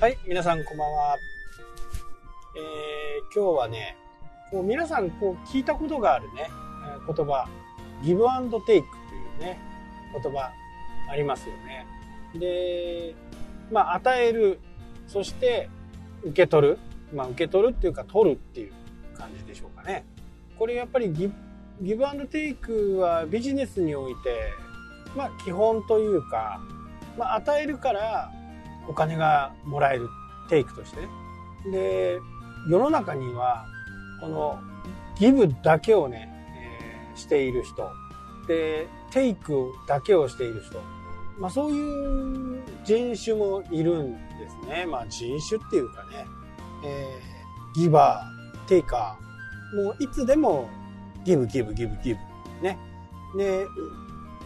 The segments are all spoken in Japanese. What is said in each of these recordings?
はい、皆さんこんばんは。えー、今日はね、こう皆さんこう聞いたことがあるね、言葉、ギブアンドテイクというね、言葉ありますよね。で、まあ与える、そして受け取る。まあ受け取るっていうか取るっていう感じでしょうかね。これやっぱりギブギブアンドテイクはビジネスにおいて、まあ基本というか、まあ与えるからお金がもらえるテイクとしてで世の中にはこのギブだけをね、えーしている人。でテイクだけをしている人、まあ、そういう人種もいるんですね、まあ、人種っていうかね、えーギバーテイカー。もういつでもギブギブギブギブ。ね。で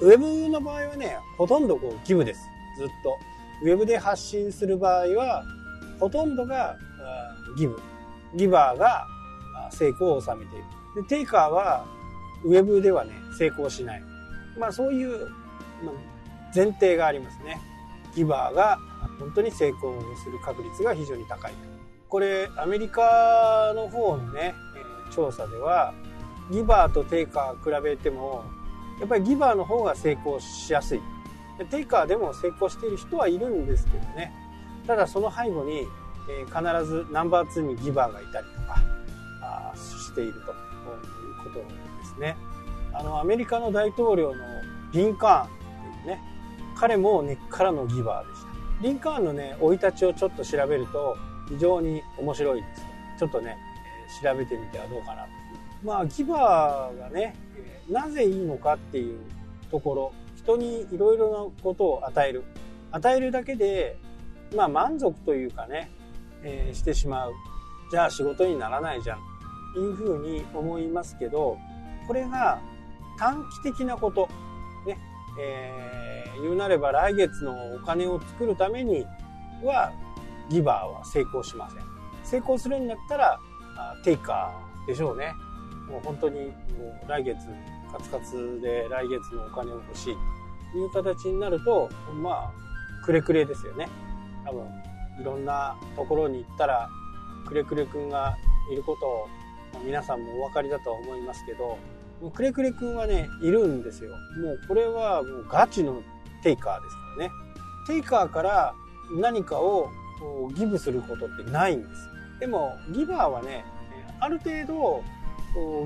ウェブの場合はねほとんどこうギブです。ずっと。ウェブで発信する場合は、ほとんどがあギブ。ギバーがあ成功を収めている。で、テイカーは、ウェブではね、成功しない。まあそういう、まあ、前提がありますね。ギバーが本当に成功する確率が非常に高い。これ、アメリカの方のね、えー調査では、ギバーとテイカー比べても、やっぱりギバーの方が成功しやすい。でテイカーでも成功している人はいるんですけどね。ただその背後に、えー必ずナンバー2にギバーがいたりとかあしていると。いうことですね。あのアメリカの大統領のリンカーンっていうね彼も根っからのギバーでした。リンカーンのね生い立ちをちょっと調べると非常に面白いですちょっとね、えー調べてみてはどうかなまあギバーがねえーなぜいいのかっていうところ人にいろいろなことを与える。与えるだけでまあ満足というかね、えーしてしまう。じゃあ仕事にならないじゃん。いうふうに思いますけどこれが短期的なこと。ね、えー言うなれば来月のお金を作るためにはギバーは成功しません。成功するんだったらテイカーでしょうね。もう本当にもう来月カツカツで来月のお金を欲しいという形になるとまあくれくれですよね。多分いろんなところに行ったらくれくれくんがいることを皆さんもお分かりだとは思いますけどもうくれくれくんはねいるんですよ。もうこれはもうガチのテイカーですからね。テイカーから何かをギブすることってないんです。でもギバーはねある程度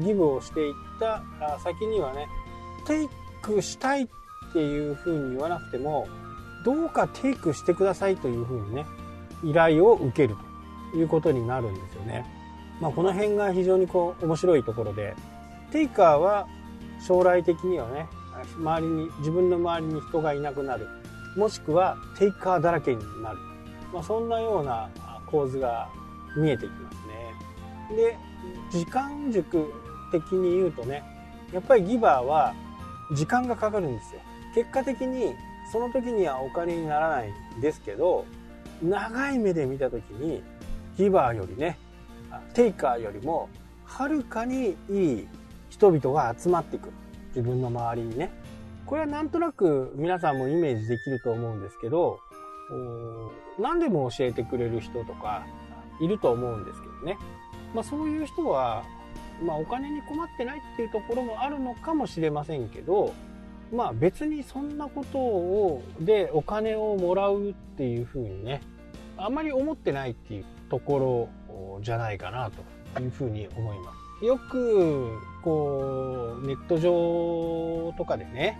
ギブをしていった先にはねテイクしたいっていうふうに言わなくてもどうかテイクしてくださいというふうにね依頼を受けるということになるんですよね。まあ、この辺が非常にこう面白いところでテイカーは将来的にはね周りに自分の周りに人がいなくなるもしくはテイカーだらけになる、まあ、そんなような構図が見えてきます。で時間軸的に言うとねやっぱりギバーは時間がかかるんですよ。結果的にその時にはお金にならないんですけど長い目で見た時にギバーよりねテイカーよりもはるかにいい人々が集まってくる。自分の周りにね。これはなんとなく皆さんもイメージできると思うんですけど何でも教えてくれる人とかいると思うんですけどね。まあ、そういう人は、まあ、お金に困ってないっていうところもあるのかもしれませんけど、まあ、別にそんなことをでお金をもらうっていうふうにねあんまり思ってないっていうところじゃないかなというふうに思います。よくこうネット上とかでね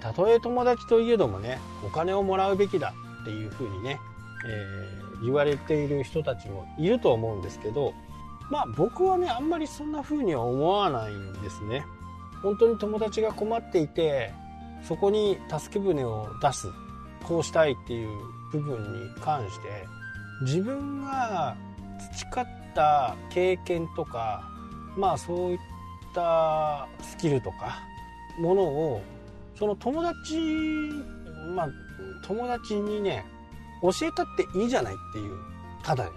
たとえ友達といえどもねお金をもらうべきだっていうふうにね、えー言われている人たちもいると思うんですけどまあ僕はねあんまりそんな風には思わないんですね。本当に友達が困っていてそこに助け舟を出すこうしたいっていう部分に関して自分が培った経験とかまあそういったスキルとかものをその友達まあ友達にね教えたっていいじゃないっていうただでね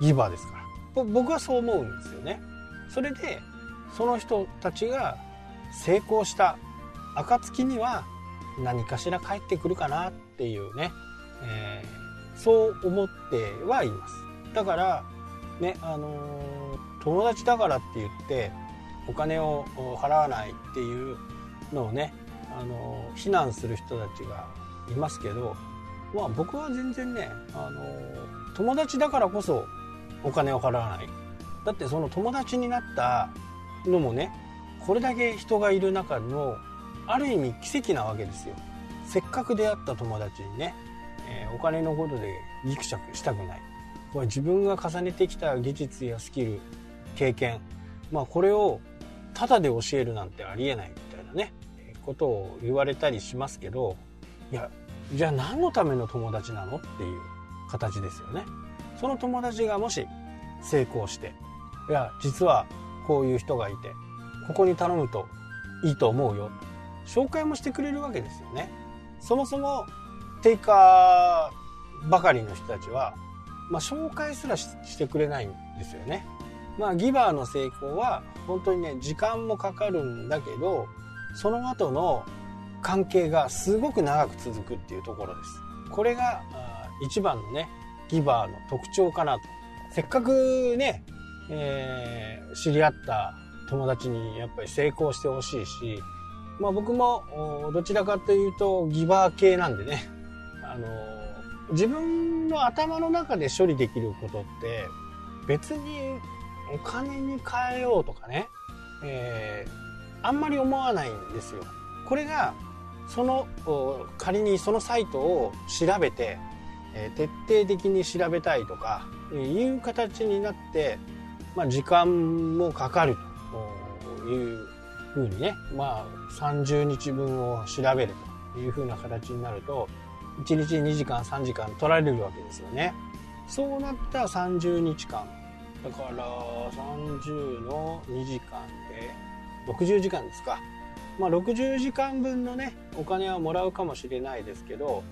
ギバーですから。僕はそう思うんですよね。それでその人たちが成功した暁には何かしら帰ってくるかなっていうね、えーそう思ってはいます。だからねあのー、友達だからって言ってお金を払わないっていうのをね、あのー、非難する人たちがいますけどまあ僕は全然ね、あの、友達だからこそお金を払わない。だってその友達になったのもねこれだけ人がいる中のある意味奇跡なわけですよ。せっかく出会った友達にね、えー、お金のことでギクシャクしたくない。これ自分が重ねてきた技術やスキル経験まあこれをタダで教えるなんてありえないみたいなねことを言われたりしますけどいやじゃあ何のための友達なのっていう形ですよね。その友達がもし成功していや実はこういう人がいてここに頼むといいと思うよ。紹介もしてくれるわけですよね。そもそもテイカーばかりの人たちは、まあ、紹介すらしてくれないんですよね。まあギバーの成功は本当にね時間もかかるんだけどその後の関係がすごく長く続くっていうところです。これが一番のねギバーの特徴かなとせっかくねえー、知り合った友達にやっぱり成功してほしいし、まあ僕もどちらかというとギバー系なんでね、あの自分の頭の中で処理できることって別にお金に変えようとかね、えー、あんまり思わないんですよ。これがその仮にそのサイトを調べて、え、徹底的に調べたいとかいう形になってまあ、時間もかかるというふうにね、まあ、30日分を調べるというふうな形になると、1日2時間3時間取られるわけですよね。そうなったら30日間。だから30の2時間で60時間ですか。まあ60時間分のね、お金はもらうかもしれないですけど、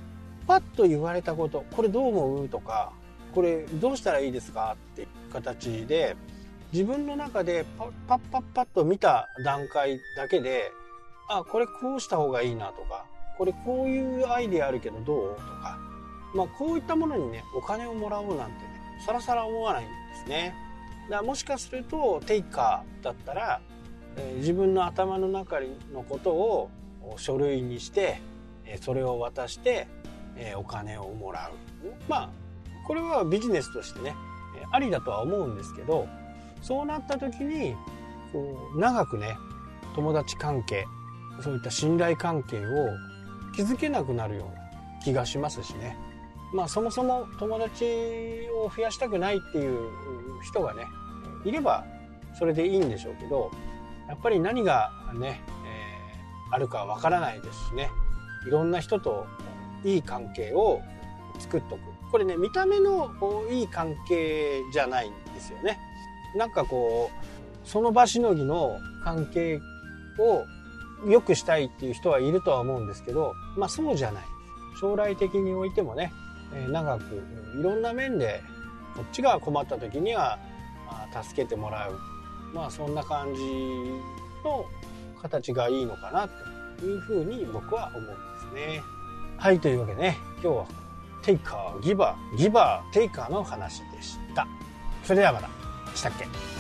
パッと言われたこと、これどう思う？とか、これどうしたらいいですか？っていう形で自分の中でパッパッパッパッと見た段階だけであこれこうした方がいいなとかこれこういうアイデアあるけどどう？とかまあこういったものにねお金をもらおうなんてねさらさら思わないんですね。だもしかするとテイカーだったら、えー、自分の頭の中のことを書類にしてそれを渡して、え、お金をもらう。まあこれはビジネスとしてねありだとは思うんですけどそうなった時にこう長くね友達関係そういった信頼関係を築けなくなるような気がしますしね。まあそもそも友達を増やしたくないっていう人がねいればそれでいいんでしょうけどやっぱり何がね、えー、あるかわからないですしね。いろんな人といい関係を作っとく。これね見た目のいい関係じゃないんですよね。なんかこうその場しのぎの関係を良くしたいっていう人はいるとは思うんですけどまあそうじゃない。将来的においてもね長くいろんな面でこっちが困った時には助けてもらう。まあそんな感じの形がいいのかなというふうに僕は思うんですね。はいというわけでね今日はテイカーギバーギバーテイカーの話でした。それではまた。したっけ？